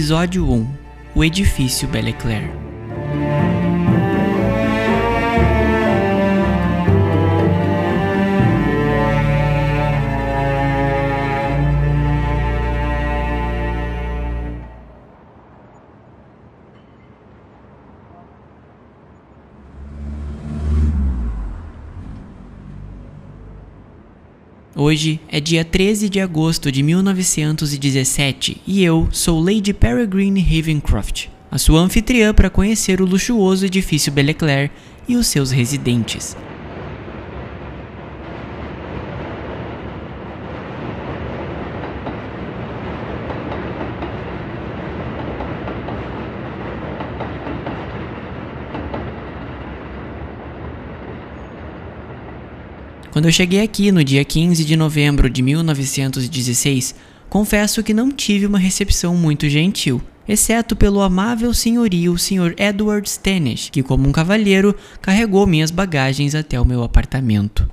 Episódio 1 O Edifício Belle Claire Hoje é dia 13 de agosto de 1917 e eu sou Lady Peregrine Ravencroft, a sua anfitriã para conhecer o luxuoso edifício Belleclaire e os seus residentes. Quando eu cheguei aqui no dia 15 de novembro de 1916, confesso que não tive uma recepção muito gentil, exceto pelo amável senhorio Sr. Edward Stanish, que, como um cavalheiro, carregou minhas bagagens até o meu apartamento.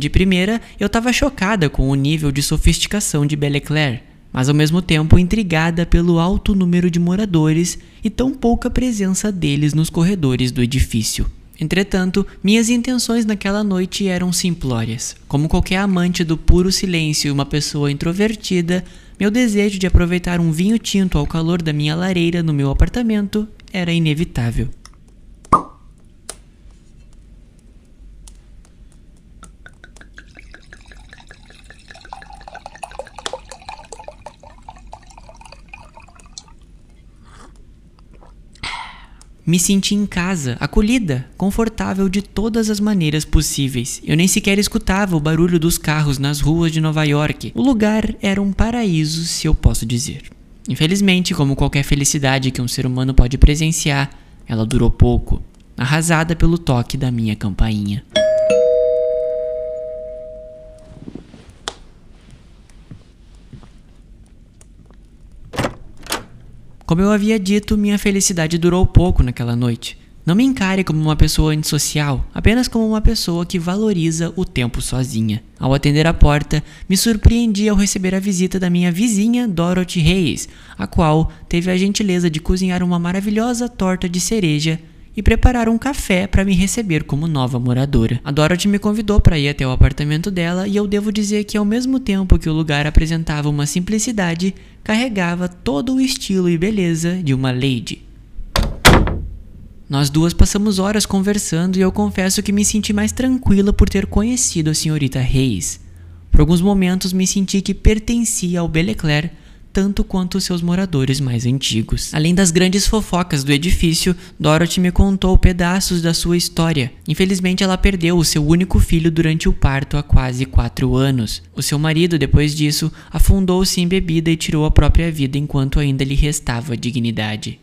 De primeira, eu estava chocada com o nível de sofisticação de Belleclaire, mas ao mesmo tempo intrigada pelo alto número de moradores e tão pouca presença deles nos corredores do edifício. Entretanto, minhas intenções naquela noite eram simplórias. Como qualquer amante do puro silêncio e uma pessoa introvertida, meu desejo de aproveitar um vinho tinto ao calor da minha lareira no meu apartamento era inevitável. Me senti em casa, acolhida, confortável de todas as maneiras possíveis. Eu nem sequer escutava o barulho dos carros nas ruas de Nova York. O lugar era um paraíso, se eu posso dizer. Infelizmente, como qualquer felicidade que um ser humano pode presenciar, ela durou pouco, arrasada pelo toque da minha campainha. Como eu havia dito, minha felicidade durou pouco naquela noite. Não me encare como uma pessoa antissocial, apenas como uma pessoa que valoriza o tempo sozinha. Ao atender a porta, me surpreendi ao receber a visita da minha vizinha Dorothy Reis, a qual teve a gentileza de cozinhar uma maravilhosa torta de cereja e preparar um café para me receber como nova moradora. A Dorothy me convidou para ir até o apartamento dela e eu devo dizer que ao mesmo tempo que o lugar apresentava uma simplicidade, carregava todo o estilo e beleza de uma lady. Nós duas passamos horas conversando e eu confesso que me senti mais tranquila por ter conhecido a senhorita Reis. Por alguns momentos me senti que pertencia ao Beleclaire tanto quanto seus moradores mais antigos. Além das grandes fofocas do edifício, Dorothy me contou pedaços da sua história. Infelizmente, ela perdeu o seu único filho durante o parto há quase quatro anos. O seu marido, depois disso, afundou-se em bebida e tirou a própria vida enquanto ainda lhe restava dignidade.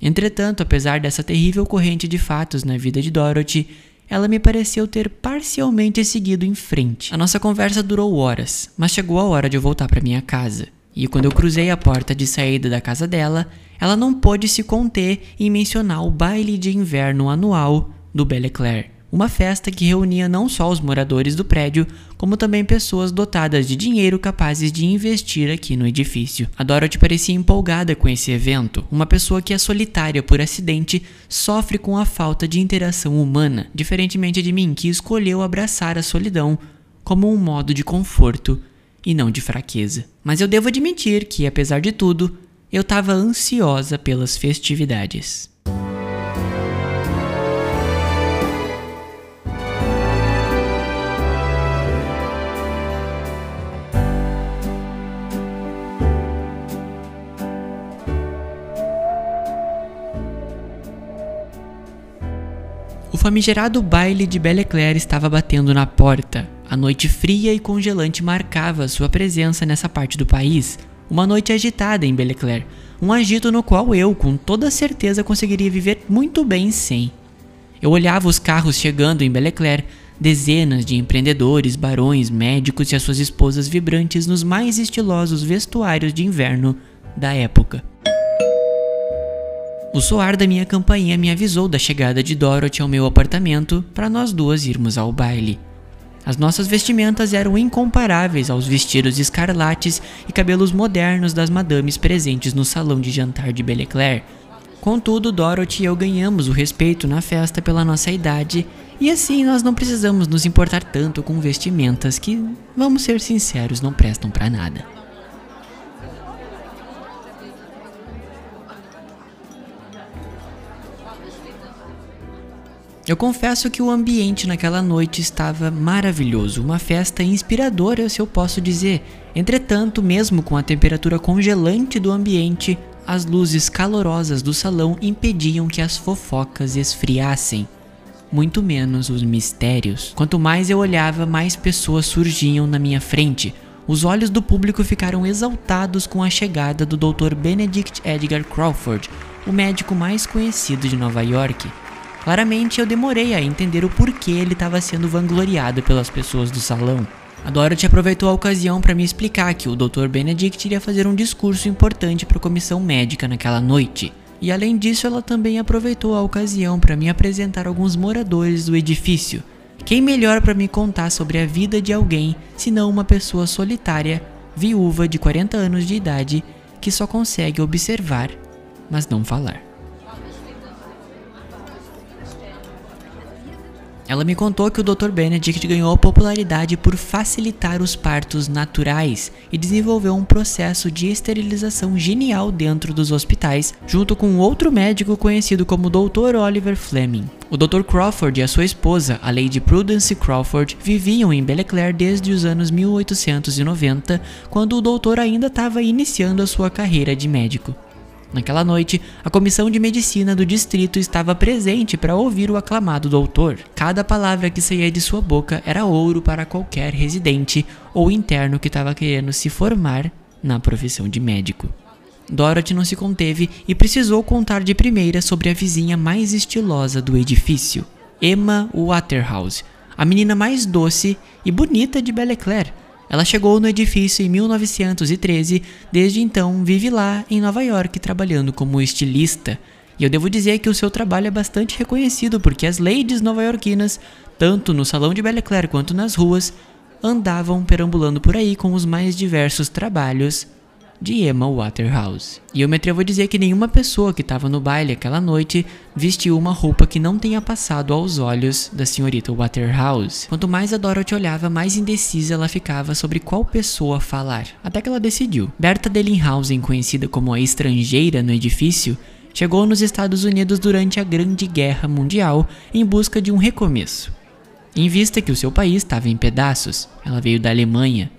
Entretanto, apesar dessa terrível corrente de fatos na vida de Dorothy, ela me pareceu ter parcialmente seguido em frente. A nossa conversa durou horas, mas chegou a hora de eu voltar para minha casa. E quando eu cruzei a porta de saída da casa dela, ela não pôde se conter em mencionar o baile de inverno anual do Belle Claire, uma festa que reunia não só os moradores do prédio, como também pessoas dotadas de dinheiro capazes de investir aqui no edifício. A Dorothy parecia empolgada com esse evento, uma pessoa que é solitária por acidente sofre com a falta de interação humana, diferentemente de mim que escolheu abraçar a solidão como um modo de conforto e não de fraqueza. Mas eu devo admitir que, apesar de tudo, eu estava ansiosa pelas festividades. O famigerado baile de Belle Claire estava batendo na porta. A noite fria e congelante marcava sua presença nessa parte do país. Uma noite agitada em Belle Claire, um agito no qual eu, com toda certeza, conseguiria viver muito bem sem. Eu olhava os carros chegando em Belle Claire, dezenas de empreendedores, barões, médicos e as suas esposas vibrantes nos mais estilosos vestuários de inverno da época. O soar da minha campainha me avisou da chegada de Dorothy ao meu apartamento para nós duas irmos ao baile. As nossas vestimentas eram incomparáveis aos vestidos escarlates e cabelos modernos das madames presentes no salão de jantar de Belleclaire. Contudo, Dorothy e eu ganhamos o respeito na festa pela nossa idade, e assim nós não precisamos nos importar tanto com vestimentas que, vamos ser sinceros, não prestam para nada. Eu confesso que o ambiente naquela noite estava maravilhoso, uma festa inspiradora, se eu posso dizer. Entretanto, mesmo com a temperatura congelante do ambiente, as luzes calorosas do salão impediam que as fofocas esfriassem. Muito menos os mistérios. Quanto mais eu olhava, mais pessoas surgiam na minha frente. Os olhos do público ficaram exaltados com a chegada do Dr. Benedict Edgar Crawford, o médico mais conhecido de Nova York. Claramente eu demorei a entender o porquê ele estava sendo vangloriado pelas pessoas do salão. A Dorothy aproveitou a ocasião para me explicar que o Dr. Benedict iria fazer um discurso importante para a comissão médica naquela noite. E além disso, ela também aproveitou a ocasião para me apresentar alguns moradores do edifício. Quem melhor para me contar sobre a vida de alguém senão uma pessoa solitária, viúva de 40 anos de idade, que só consegue observar, mas não falar. Ela me contou que o Dr. Benedict ganhou popularidade por facilitar os partos naturais e desenvolveu um processo de esterilização genial dentro dos hospitais, junto com outro médico conhecido como Dr. Oliver Fleming. O Dr. Crawford e a sua esposa, a Lady Prudence Crawford, viviam em Belleclaire desde os anos 1890, quando o doutor ainda estava iniciando a sua carreira de médico. Naquela noite, a comissão de medicina do distrito estava presente para ouvir o aclamado doutor. Cada palavra que saía de sua boca era ouro para qualquer residente ou interno que estava querendo se formar na profissão de médico. Dorothy não se conteve e precisou contar de primeira sobre a vizinha mais estilosa do edifício, Emma Waterhouse, a menina mais doce e bonita de Belleclaire ela chegou no edifício em 1913, desde então vive lá em Nova York trabalhando como estilista. E eu devo dizer que o seu trabalho é bastante reconhecido porque as ladies nova-iorquinas, tanto no salão de Belle Claire quanto nas ruas, andavam perambulando por aí com os mais diversos trabalhos de Emma Waterhouse. E eu me atrevo a dizer que nenhuma pessoa que estava no baile aquela noite vestiu uma roupa que não tenha passado aos olhos da senhorita Waterhouse. Quanto mais a Dorothy olhava, mais indecisa ela ficava sobre qual pessoa falar. Até que ela decidiu. Berta Dellinghausen, conhecida como a estrangeira no edifício, chegou nos Estados Unidos durante a Grande Guerra Mundial em busca de um recomeço. Em vista que o seu país estava em pedaços, ela veio da Alemanha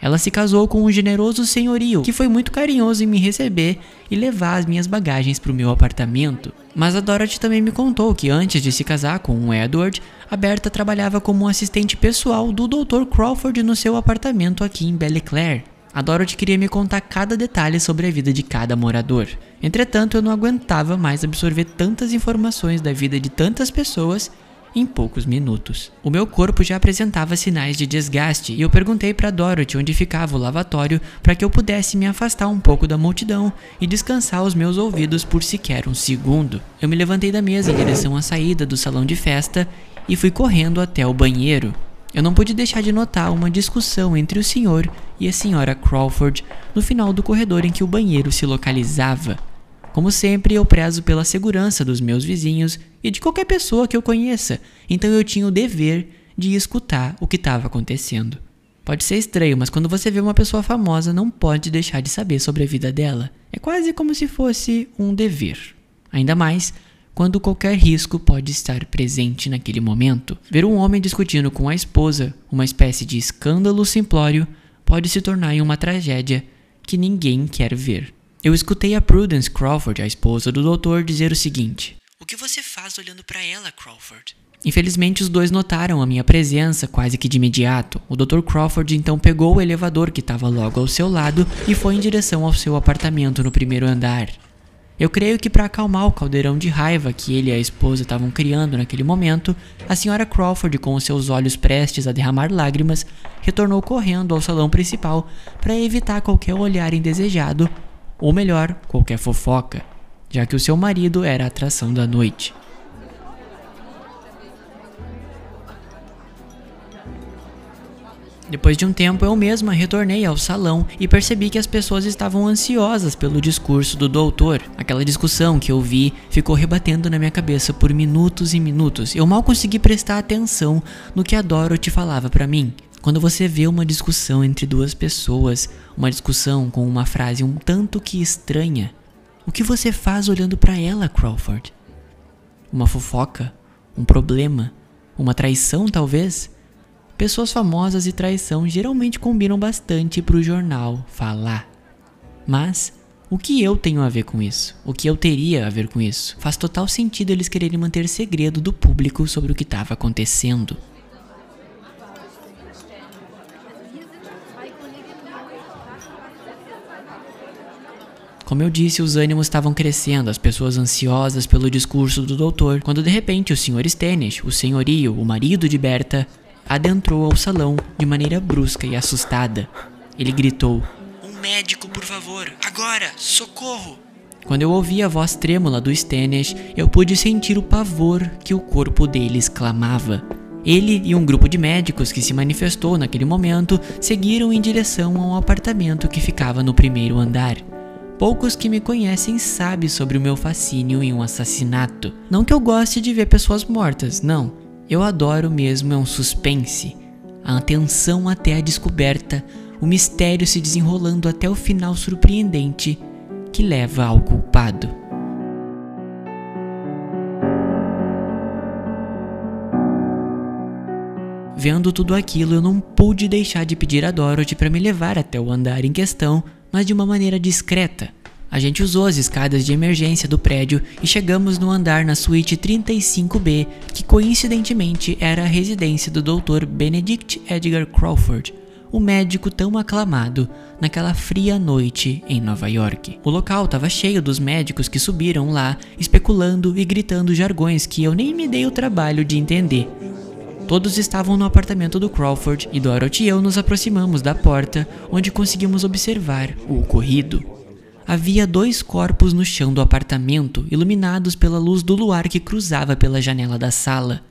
ela se casou com um generoso senhorio que foi muito carinhoso em me receber e levar as minhas bagagens para o meu apartamento. Mas a Dorothy também me contou que antes de se casar com o Edward, a Berta trabalhava como assistente pessoal do Dr. Crawford no seu apartamento aqui em Belleclaire. A Dorothy queria me contar cada detalhe sobre a vida de cada morador. Entretanto, eu não aguentava mais absorver tantas informações da vida de tantas pessoas em poucos minutos. O meu corpo já apresentava sinais de desgaste e eu perguntei para Dorothy onde ficava o lavatório para que eu pudesse me afastar um pouco da multidão e descansar os meus ouvidos por sequer um segundo. Eu me levantei da mesa em direção à saída do salão de festa e fui correndo até o banheiro. Eu não pude deixar de notar uma discussão entre o senhor e a senhora Crawford no final do corredor em que o banheiro se localizava. Como sempre, eu prezo pela segurança dos meus vizinhos e de qualquer pessoa que eu conheça, então eu tinha o dever de escutar o que estava acontecendo. Pode ser estranho, mas quando você vê uma pessoa famosa, não pode deixar de saber sobre a vida dela. É quase como se fosse um dever. Ainda mais quando qualquer risco pode estar presente naquele momento. Ver um homem discutindo com a esposa, uma espécie de escândalo simplório, pode se tornar em uma tragédia que ninguém quer ver. Eu escutei a Prudence Crawford, a esposa do doutor, dizer o seguinte: O que você faz olhando para ela, Crawford? Infelizmente, os dois notaram a minha presença quase que de imediato. O Dr. Crawford então pegou o elevador que estava logo ao seu lado e foi em direção ao seu apartamento no primeiro andar. Eu creio que para acalmar o caldeirão de raiva que ele e a esposa estavam criando naquele momento, a senhora Crawford, com os seus olhos prestes a derramar lágrimas, retornou correndo ao salão principal para evitar qualquer olhar indesejado, ou melhor, qualquer fofoca, já que o seu marido era a atração da noite. Depois de um tempo, eu mesma retornei ao salão e percebi que as pessoas estavam ansiosas pelo discurso do doutor. Aquela discussão que eu vi ficou rebatendo na minha cabeça por minutos e minutos. Eu mal consegui prestar atenção no que a Dorothy falava para mim. Quando você vê uma discussão entre duas pessoas, uma discussão com uma frase um tanto que estranha, o que você faz olhando para ela, Crawford? Uma fofoca? Um problema? Uma traição, talvez? Pessoas famosas e traição geralmente combinam bastante para o jornal falar. Mas o que eu tenho a ver com isso? O que eu teria a ver com isso? Faz total sentido eles quererem manter segredo do público sobre o que estava acontecendo. Como eu disse, os ânimos estavam crescendo, as pessoas ansiosas pelo discurso do doutor, quando de repente o Sr. Stennis, o senhorio, o marido de Berta, adentrou ao salão de maneira brusca e assustada. Ele gritou: Um médico, por favor, agora, socorro! Quando eu ouvi a voz trêmula do Stennis, eu pude sentir o pavor que o corpo dele exclamava. Ele e um grupo de médicos que se manifestou naquele momento seguiram em direção a um apartamento que ficava no primeiro andar. Poucos que me conhecem sabem sobre o meu fascínio em um assassinato. Não que eu goste de ver pessoas mortas, não. Eu adoro mesmo é um suspense, a atenção até a descoberta, o mistério se desenrolando até o final surpreendente que leva ao culpado. Vendo tudo aquilo, eu não pude deixar de pedir a Dorothy para me levar até o andar em questão, mas de uma maneira discreta, a gente usou as escadas de emergência do prédio e chegamos no andar na suíte 35B, que coincidentemente era a residência do Dr. Benedict Edgar Crawford, o médico tão aclamado naquela fria noite em Nova York. O local estava cheio dos médicos que subiram lá, especulando e gritando jargões que eu nem me dei o trabalho de entender. Todos estavam no apartamento do Crawford e Dorothy e eu nos aproximamos da porta, onde conseguimos observar o ocorrido. Havia dois corpos no chão do apartamento, iluminados pela luz do luar que cruzava pela janela da sala.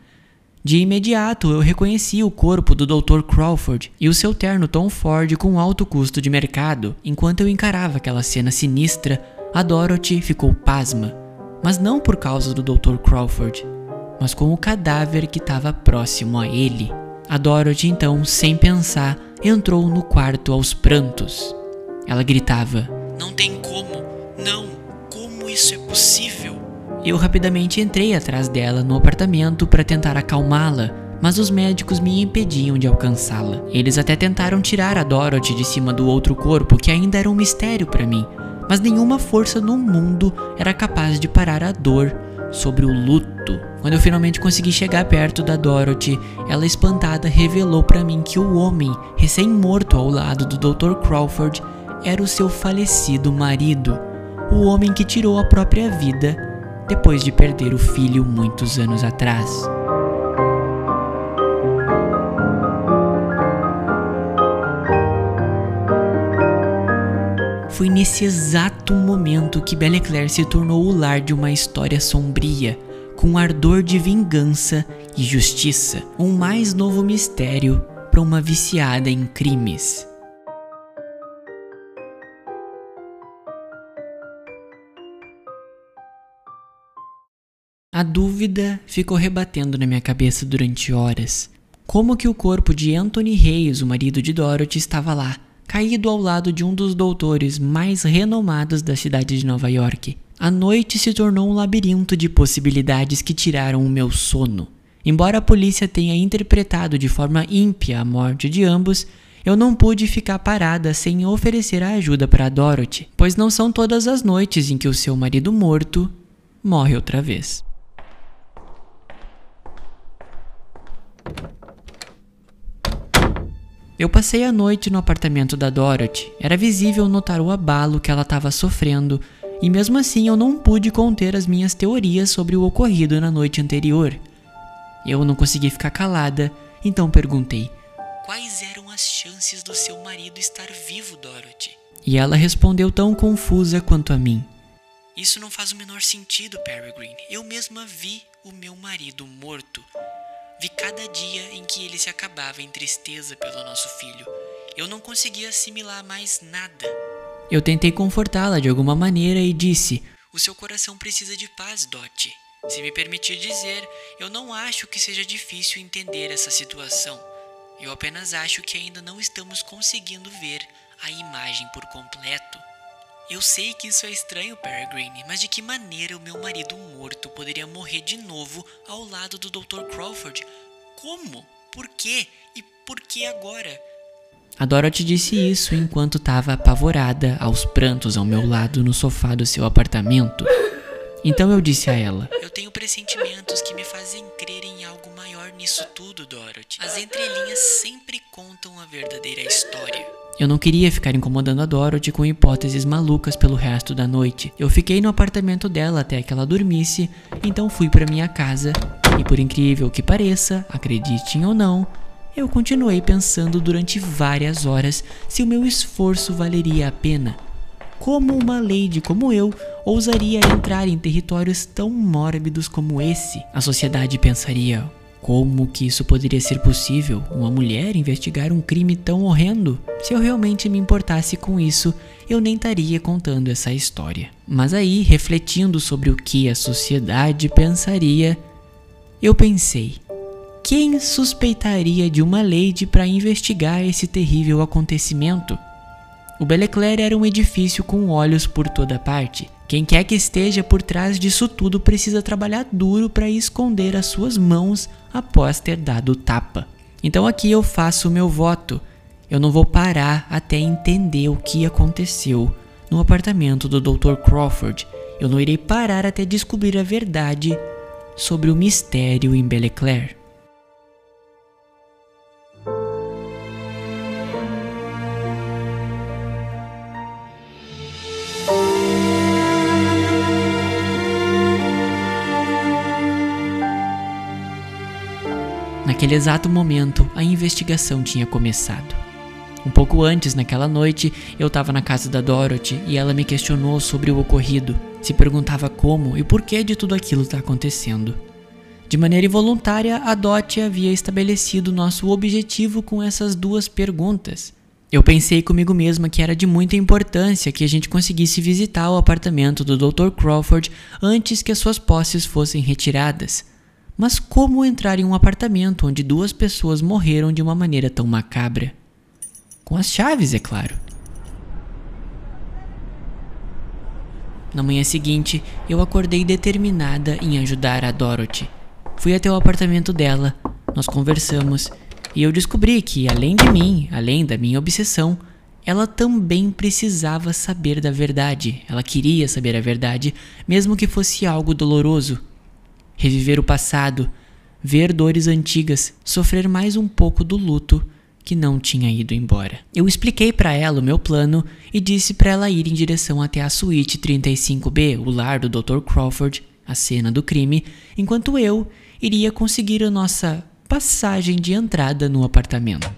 De imediato eu reconheci o corpo do Dr. Crawford e o seu terno Tom Ford com alto custo de mercado. Enquanto eu encarava aquela cena sinistra, a Dorothy ficou pasma. Mas não por causa do Dr. Crawford, mas com o cadáver que estava próximo a ele. A Dorothy então, sem pensar, entrou no quarto aos prantos. Ela gritava: Não tem não, como isso é possível? Eu rapidamente entrei atrás dela no apartamento para tentar acalmá-la, mas os médicos me impediam de alcançá-la. Eles até tentaram tirar a Dorothy de cima do outro corpo, que ainda era um mistério para mim, mas nenhuma força no mundo era capaz de parar a dor sobre o luto. Quando eu finalmente consegui chegar perto da Dorothy, ela espantada revelou para mim que o homem, recém-morto ao lado do Dr. Crawford, era o seu falecido marido o homem que tirou a própria vida depois de perder o filho muitos anos atrás. Foi nesse exato momento que Belle Claire se tornou o lar de uma história sombria, com ardor de vingança e justiça, um mais novo mistério para uma viciada em crimes. A dúvida ficou rebatendo na minha cabeça durante horas. Como que o corpo de Anthony Reis, o marido de Dorothy, estava lá, caído ao lado de um dos doutores mais renomados da cidade de Nova York? A noite se tornou um labirinto de possibilidades que tiraram o meu sono. Embora a polícia tenha interpretado de forma ímpia a morte de ambos, eu não pude ficar parada sem oferecer a ajuda para Dorothy, pois não são todas as noites em que o seu marido morto morre outra vez. Eu passei a noite no apartamento da Dorothy. Era visível notar o abalo que ela estava sofrendo, e mesmo assim eu não pude conter as minhas teorias sobre o ocorrido na noite anterior. Eu não consegui ficar calada, então perguntei: Quais eram as chances do seu marido estar vivo, Dorothy? E ela respondeu tão confusa quanto a mim. Isso não faz o menor sentido, Peregrine. Eu mesma vi o meu marido morto. Vi cada dia em que ele se acabava em tristeza pelo nosso filho. Eu não conseguia assimilar mais nada. Eu tentei confortá-la de alguma maneira e disse: O seu coração precisa de paz, Dot. Se me permitir dizer, eu não acho que seja difícil entender essa situação. Eu apenas acho que ainda não estamos conseguindo ver a imagem por completo. Eu sei que isso é estranho, Peregrine, mas de que maneira o meu marido morto poderia morrer de novo ao lado do Dr. Crawford? Como? Por quê? E por que agora? A Dorothy disse isso enquanto estava apavorada aos prantos ao meu lado no sofá do seu apartamento. Então eu disse a ela: Eu tenho pressentimentos que me fazem crer em algo maior nisso tudo, Dorothy. As entrelinhas sempre contam a verdadeira história. Eu não queria ficar incomodando a Dorothy com hipóteses malucas pelo resto da noite. Eu fiquei no apartamento dela até que ela dormisse, então fui para minha casa. E por incrível que pareça, acreditem ou não, eu continuei pensando durante várias horas se o meu esforço valeria a pena. Como uma lady como eu ousaria entrar em territórios tão mórbidos como esse? A sociedade pensaria: como que isso poderia ser possível? Uma mulher investigar um crime tão horrendo? Se eu realmente me importasse com isso, eu nem estaria contando essa história. Mas aí, refletindo sobre o que a sociedade pensaria, eu pensei: quem suspeitaria de uma lady para investigar esse terrível acontecimento? O Belecler era um edifício com olhos por toda parte. Quem quer que esteja por trás disso tudo precisa trabalhar duro para esconder as suas mãos após ter dado tapa. Então aqui eu faço o meu voto. Eu não vou parar até entender o que aconteceu no apartamento do Dr. Crawford. Eu não irei parar até descobrir a verdade sobre o mistério em Belecler. Naquele exato momento, a investigação tinha começado. Um pouco antes, naquela noite, eu estava na casa da Dorothy e ela me questionou sobre o ocorrido, se perguntava como e por que de tudo aquilo está acontecendo. De maneira involuntária, a Dot havia estabelecido nosso objetivo com essas duas perguntas. Eu pensei comigo mesma que era de muita importância que a gente conseguisse visitar o apartamento do Dr. Crawford antes que as suas posses fossem retiradas. Mas como entrar em um apartamento onde duas pessoas morreram de uma maneira tão macabra? Com as chaves, é claro. Na manhã seguinte, eu acordei determinada em ajudar a Dorothy. Fui até o apartamento dela, nós conversamos e eu descobri que, além de mim, além da minha obsessão, ela também precisava saber da verdade. Ela queria saber a verdade, mesmo que fosse algo doloroso reviver o passado, ver dores antigas, sofrer mais um pouco do luto que não tinha ido embora. Eu expliquei para ela o meu plano e disse para ela ir em direção até a suíte 35B, o lar do Dr. Crawford, a cena do crime, enquanto eu iria conseguir a nossa passagem de entrada no apartamento.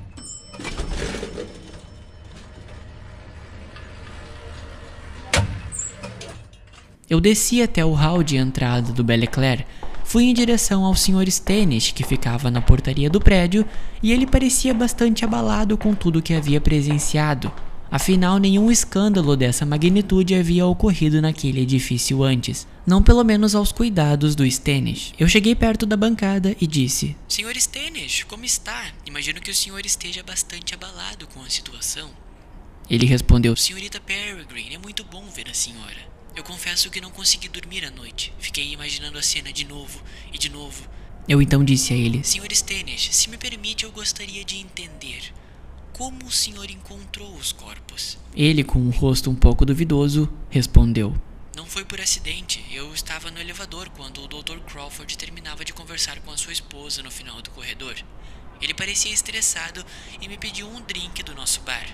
Eu desci até o hall de entrada do Beleclaire, Fui em direção ao Sr. Stennis, que ficava na portaria do prédio, e ele parecia bastante abalado com tudo que havia presenciado. Afinal, nenhum escândalo dessa magnitude havia ocorrido naquele edifício antes, não pelo menos aos cuidados do Stennis. Eu cheguei perto da bancada e disse: Sr. Stennis, como está? Imagino que o senhor esteja bastante abalado com a situação. Ele respondeu: Senhorita Peregrine, é muito bom ver a senhora. Eu confesso que não consegui dormir à noite. Fiquei imaginando a cena de novo e de novo. Eu então disse a ele: Sr. Stennis, se me permite, eu gostaria de entender. Como o senhor encontrou os corpos? Ele, com um rosto um pouco duvidoso, respondeu: Não foi por acidente. Eu estava no elevador quando o Dr. Crawford terminava de conversar com a sua esposa no final do corredor. Ele parecia estressado e me pediu um drink do nosso bar.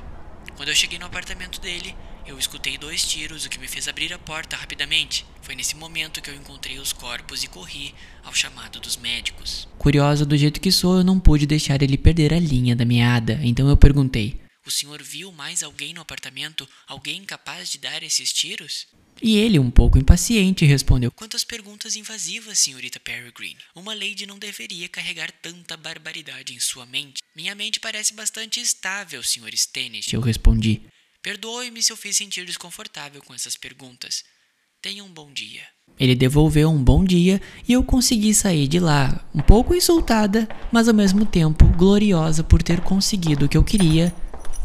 Quando eu cheguei no apartamento dele, eu escutei dois tiros, o que me fez abrir a porta rapidamente. Foi nesse momento que eu encontrei os corpos e corri ao chamado dos médicos. Curiosa do jeito que sou, eu não pude deixar ele perder a linha da meada, então eu perguntei: O senhor viu mais alguém no apartamento? Alguém capaz de dar esses tiros? E ele, um pouco impaciente, respondeu: Quantas perguntas invasivas, senhorita Peregrine. Uma lady não deveria carregar tanta barbaridade em sua mente. Minha mente parece bastante estável, senhor Stennis. Eu respondi. Perdoe-me se eu fiz sentir desconfortável com essas perguntas. Tenha um bom dia. Ele devolveu um bom dia e eu consegui sair de lá, um pouco insultada, mas ao mesmo tempo gloriosa por ter conseguido o que eu queria,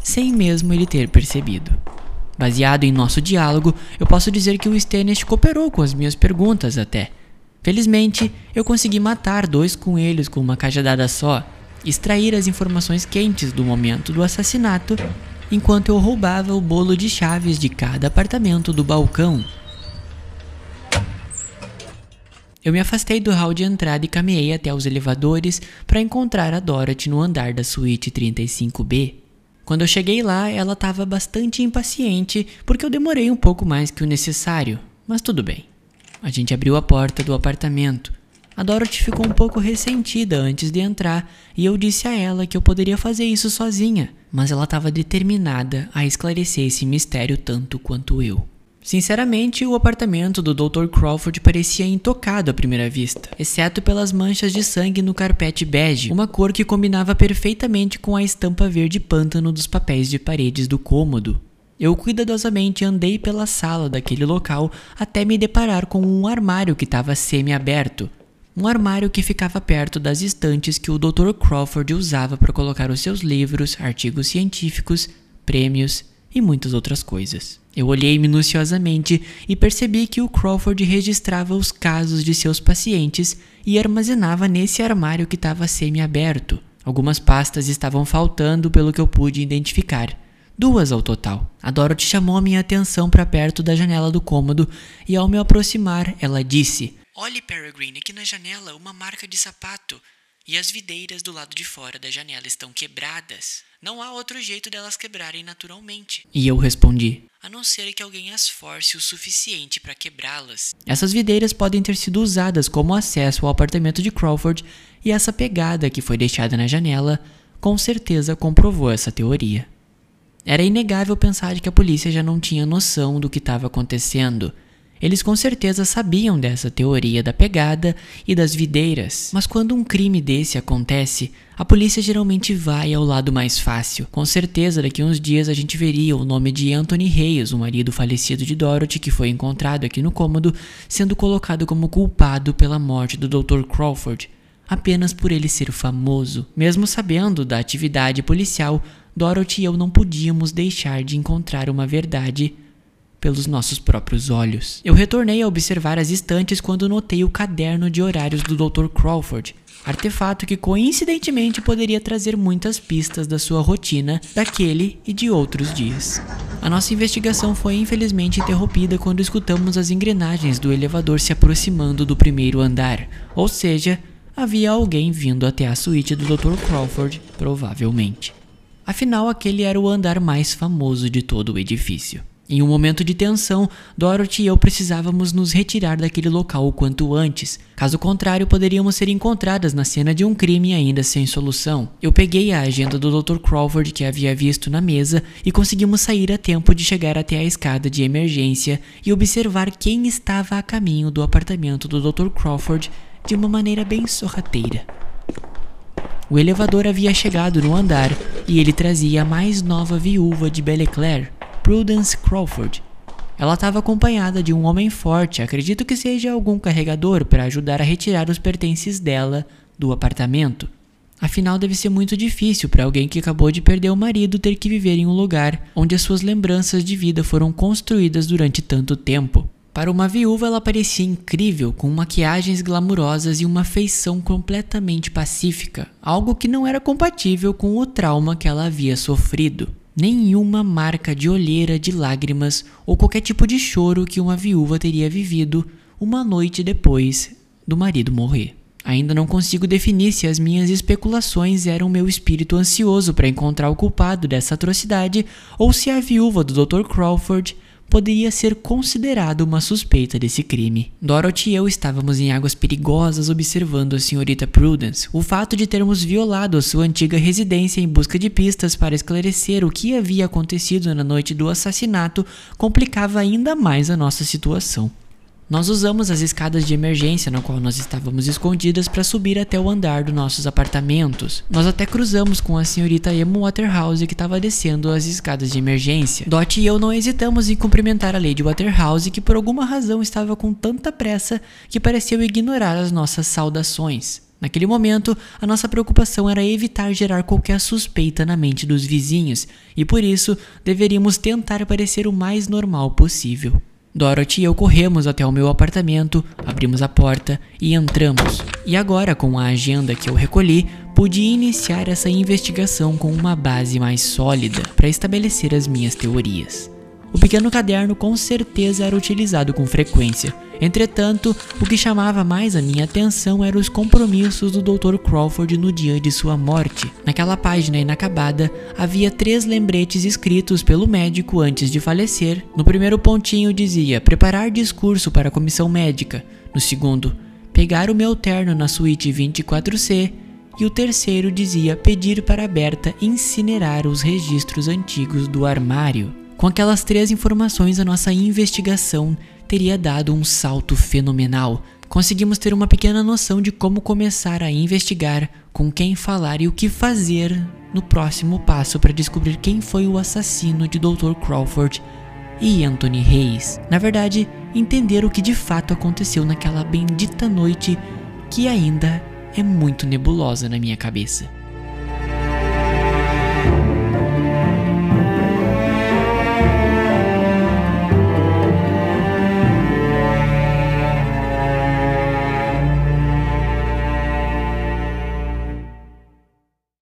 sem mesmo ele ter percebido. Baseado em nosso diálogo, eu posso dizer que o Stannis cooperou com as minhas perguntas até. Felizmente, eu consegui matar dois coelhos com uma cajadada só, extrair as informações quentes do momento do assassinato enquanto eu roubava o bolo de chaves de cada apartamento do balcão. Eu me afastei do hall de entrada e caminhei até os elevadores para encontrar a Dorothy no andar da suíte 35B. Quando eu cheguei lá, ela estava bastante impaciente porque eu demorei um pouco mais que o necessário, mas tudo bem. A gente abriu a porta do apartamento. A Dorothy ficou um pouco ressentida antes de entrar e eu disse a ela que eu poderia fazer isso sozinha, mas ela estava determinada a esclarecer esse mistério tanto quanto eu. Sinceramente, o apartamento do Dr. Crawford parecia intocado à primeira vista, exceto pelas manchas de sangue no carpete bege, uma cor que combinava perfeitamente com a estampa verde pântano dos papéis de paredes do cômodo. Eu cuidadosamente andei pela sala daquele local até me deparar com um armário que estava semi-aberto, um armário que ficava perto das estantes que o Dr. Crawford usava para colocar os seus livros, artigos científicos, prêmios e muitas outras coisas. Eu olhei minuciosamente e percebi que o Crawford registrava os casos de seus pacientes e armazenava nesse armário que estava semi-aberto. Algumas pastas estavam faltando, pelo que eu pude identificar. Duas ao total. A Dorothy chamou a minha atenção para perto da janela do cômodo e, ao me aproximar, ela disse: Olhe, Peregrine, aqui na janela uma marca de sapato. E as videiras do lado de fora da janela estão quebradas. Não há outro jeito delas quebrarem naturalmente. E eu respondi: A não ser que alguém as force o suficiente para quebrá-las. Essas videiras podem ter sido usadas como acesso ao apartamento de Crawford, e essa pegada que foi deixada na janela com certeza comprovou essa teoria. Era inegável pensar que a polícia já não tinha noção do que estava acontecendo eles com certeza sabiam dessa teoria da pegada e das videiras, mas quando um crime desse acontece, a polícia geralmente vai ao lado mais fácil. Com certeza, daqui uns dias a gente veria o nome de Anthony Reyes, o marido falecido de Dorothy, que foi encontrado aqui no cômodo, sendo colocado como culpado pela morte do Dr. Crawford, apenas por ele ser famoso. Mesmo sabendo da atividade policial, Dorothy e eu não podíamos deixar de encontrar uma verdade pelos nossos próprios olhos. Eu retornei a observar as estantes quando notei o caderno de horários do Dr. Crawford, artefato que coincidentemente poderia trazer muitas pistas da sua rotina daquele e de outros dias. A nossa investigação foi infelizmente interrompida quando escutamos as engrenagens do elevador se aproximando do primeiro andar, ou seja, havia alguém vindo até a suíte do Dr. Crawford, provavelmente. Afinal, aquele era o andar mais famoso de todo o edifício. Em um momento de tensão, Dorothy e eu precisávamos nos retirar daquele local o quanto antes. Caso contrário, poderíamos ser encontradas na cena de um crime ainda sem solução. Eu peguei a agenda do Dr. Crawford que havia visto na mesa e conseguimos sair a tempo de chegar até a escada de emergência e observar quem estava a caminho do apartamento do Dr. Crawford de uma maneira bem sorrateira. O elevador havia chegado no andar e ele trazia a mais nova viúva de Belleclaire, Prudence Crawford. Ela estava acompanhada de um homem forte, acredito que seja algum carregador para ajudar a retirar os pertences dela do apartamento. Afinal, deve ser muito difícil para alguém que acabou de perder o marido ter que viver em um lugar onde as suas lembranças de vida foram construídas durante tanto tempo. Para uma viúva, ela parecia incrível, com maquiagens glamurosas e uma feição completamente pacífica, algo que não era compatível com o trauma que ela havia sofrido nenhuma marca de olheira de lágrimas ou qualquer tipo de choro que uma viúva teria vivido uma noite depois do marido morrer. Ainda não consigo definir se as minhas especulações eram meu espírito ansioso para encontrar o culpado dessa atrocidade ou se a viúva do Dr. Crawford poderia ser considerado uma suspeita desse crime. Dorothy e eu estávamos em águas perigosas observando a senhorita Prudence. O fato de termos violado a sua antiga residência em busca de pistas para esclarecer o que havia acontecido na noite do assassinato complicava ainda mais a nossa situação. Nós usamos as escadas de emergência na qual nós estávamos escondidas para subir até o andar dos nossos apartamentos. Nós até cruzamos com a senhorita Emma Waterhouse que estava descendo as escadas de emergência. Dot e eu não hesitamos em cumprimentar a Lady Waterhouse que por alguma razão estava com tanta pressa que pareceu ignorar as nossas saudações. Naquele momento, a nossa preocupação era evitar gerar qualquer suspeita na mente dos vizinhos, e por isso deveríamos tentar parecer o mais normal possível. Dorothy e eu corremos até o meu apartamento, abrimos a porta e entramos. E agora, com a agenda que eu recolhi, pude iniciar essa investigação com uma base mais sólida para estabelecer as minhas teorias. O pequeno caderno com certeza era utilizado com frequência. Entretanto, o que chamava mais a minha atenção eram os compromissos do Dr. Crawford no dia de sua morte. Naquela página inacabada, havia três lembretes escritos pelo médico antes de falecer. No primeiro pontinho dizia: preparar discurso para a comissão médica. No segundo, pegar o meu terno na suíte 24C. E o terceiro dizia pedir para a Berta incinerar os registros antigos do armário. Com aquelas três informações, a nossa investigação teria dado um salto fenomenal. Conseguimos ter uma pequena noção de como começar a investigar, com quem falar e o que fazer no próximo passo para descobrir quem foi o assassino de Dr. Crawford e Anthony Hayes. Na verdade, entender o que de fato aconteceu naquela bendita noite que ainda é muito nebulosa na minha cabeça.